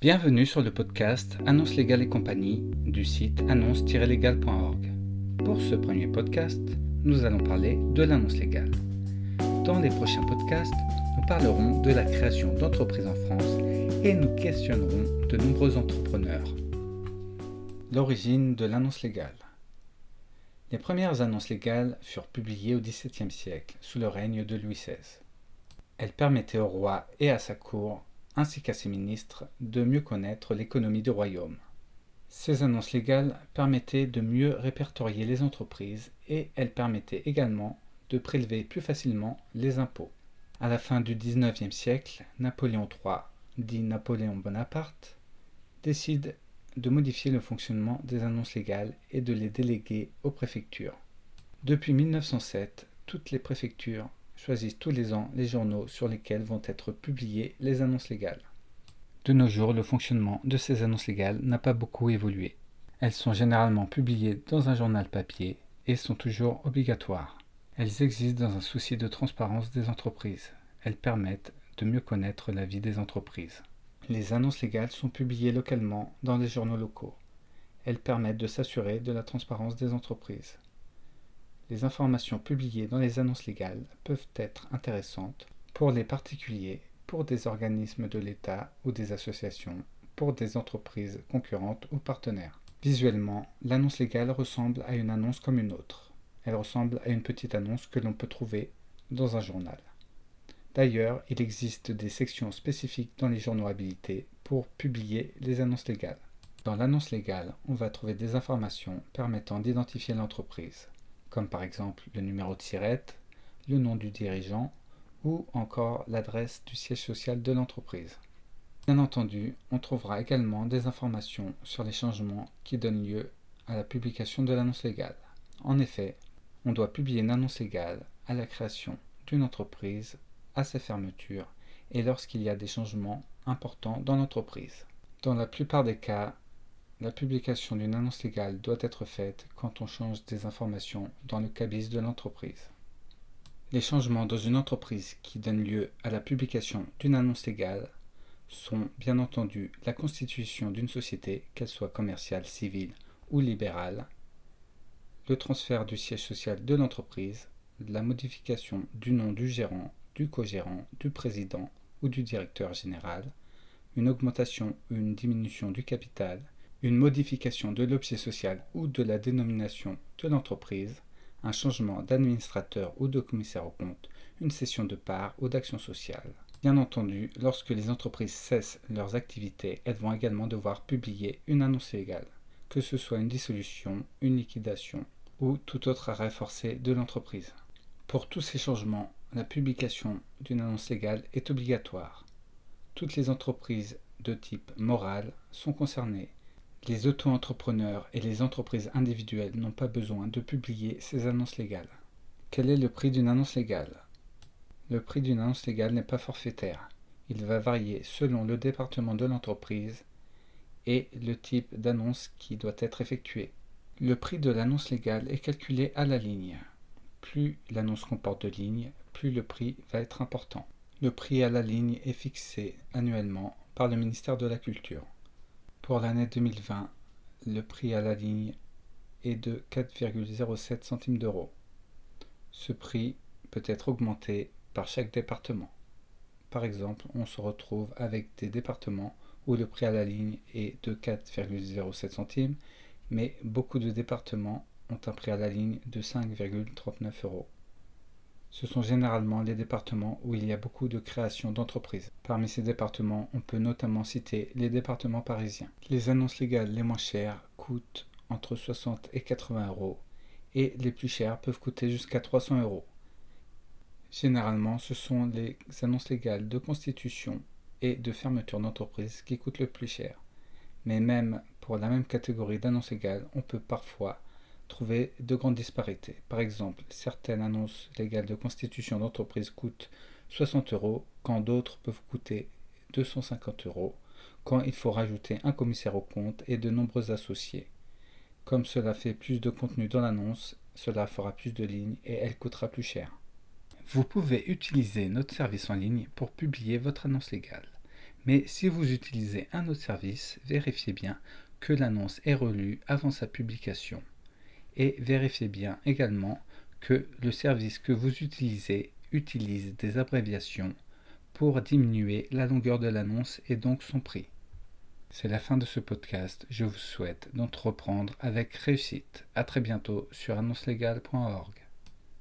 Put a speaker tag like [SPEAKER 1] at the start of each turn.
[SPEAKER 1] Bienvenue sur le podcast Annonce légale et compagnie du site annonce-légal.org. Pour ce premier podcast, nous allons parler de l'annonce légale. Dans les prochains podcasts, nous parlerons de la création d'entreprises en France et nous questionnerons de nombreux entrepreneurs. L'origine de l'annonce légale. Les premières annonces légales furent publiées au XVIIe siècle sous le règne de Louis XVI. Elles permettaient au roi et à sa cour, ainsi qu'à ses ministres, de mieux connaître l'économie du royaume. Ces annonces légales permettaient de mieux répertorier les entreprises et elles permettaient également de prélever plus facilement les impôts. À la fin du XIXe siècle, Napoléon III, dit Napoléon Bonaparte, décide de modifier le fonctionnement des annonces légales et de les déléguer aux préfectures. Depuis 1907, toutes les préfectures choisissent tous les ans les journaux sur lesquels vont être publiées les annonces légales. De nos jours, le fonctionnement de ces annonces légales n'a pas beaucoup évolué. Elles sont généralement publiées dans un journal papier et sont toujours obligatoires. Elles existent dans un souci de transparence des entreprises. Elles permettent de mieux connaître la vie des entreprises. Les annonces légales sont publiées localement dans les journaux locaux. Elles permettent de s'assurer de la transparence des entreprises. Les informations publiées dans les annonces légales peuvent être intéressantes pour les particuliers, pour des organismes de l'État ou des associations, pour des entreprises concurrentes ou partenaires. Visuellement, l'annonce légale ressemble à une annonce comme une autre. Elle ressemble à une petite annonce que l'on peut trouver dans un journal. D'ailleurs, il existe des sections spécifiques dans les journaux habilités pour publier les annonces légales. Dans l'annonce légale, on va trouver des informations permettant d'identifier l'entreprise, comme par exemple le numéro de sirette, le nom du dirigeant ou encore l'adresse du siège social de l'entreprise. Bien entendu, on trouvera également des informations sur les changements qui donnent lieu à la publication de l'annonce légale. En effet, on doit publier une annonce légale à la création d'une entreprise à sa fermeture et lorsqu'il y a des changements importants dans l'entreprise. Dans la plupart des cas, la publication d'une annonce légale doit être faite quand on change des informations dans le cabis de l'entreprise. Les changements dans une entreprise qui donnent lieu à la publication d'une annonce légale sont bien entendu la constitution d'une société, qu'elle soit commerciale, civile ou libérale, le transfert du siège social de l'entreprise, la modification du nom du gérant du co-gérant, du président ou du directeur général, une augmentation ou une diminution du capital, une modification de l'objet social ou de la dénomination de l'entreprise, un changement d'administrateur ou de commissaire au compte, une cession de parts ou d'action sociale. Bien entendu, lorsque les entreprises cessent leurs activités, elles vont également devoir publier une annonce légale, que ce soit une dissolution, une liquidation ou tout autre arrêt forcé de l'entreprise. Pour tous ces changements, la publication d'une annonce légale est obligatoire. Toutes les entreprises de type moral sont concernées. Les auto-entrepreneurs et les entreprises individuelles n'ont pas besoin de publier ces annonces légales. Quel est le prix d'une annonce légale? Le prix d'une annonce légale n'est pas forfaitaire. Il va varier selon le département de l'entreprise et le type d'annonce qui doit être effectuée. Le prix de l'annonce légale est calculé à la ligne. Plus l'annonce comporte de lignes, plus le prix va être important. Le prix à la ligne est fixé annuellement par le ministère de la Culture. Pour l'année 2020, le prix à la ligne est de 4,07 centimes d'euros. Ce prix peut être augmenté par chaque département. Par exemple, on se retrouve avec des départements où le prix à la ligne est de 4,07 centimes, mais beaucoup de départements ont un prix à la ligne de 5,39 euros. Ce sont généralement les départements où il y a beaucoup de création d'entreprises. Parmi ces départements, on peut notamment citer les départements parisiens. Les annonces légales les moins chères coûtent entre 60 et 80 euros et les plus chères peuvent coûter jusqu'à 300 euros. Généralement, ce sont les annonces légales de constitution et de fermeture d'entreprise qui coûtent le plus cher. Mais même pour la même catégorie d'annonces légales, on peut parfois trouver de grandes disparités. Par exemple, certaines annonces légales de constitution d'entreprise coûtent 60 euros, quand d'autres peuvent coûter 250 euros, quand il faut rajouter un commissaire au compte et de nombreux associés. Comme cela fait plus de contenu dans l'annonce, cela fera plus de lignes et elle coûtera plus cher. Vous pouvez utiliser notre service en ligne pour publier votre annonce légale. Mais si vous utilisez un autre service, vérifiez bien que l'annonce est relue avant sa publication. Et vérifiez bien également que le service que vous utilisez utilise des abréviations pour diminuer la longueur de l'annonce et donc son prix. C'est la fin de ce podcast. Je vous souhaite d'entreprendre avec réussite. À très bientôt sur annoncelegale.org.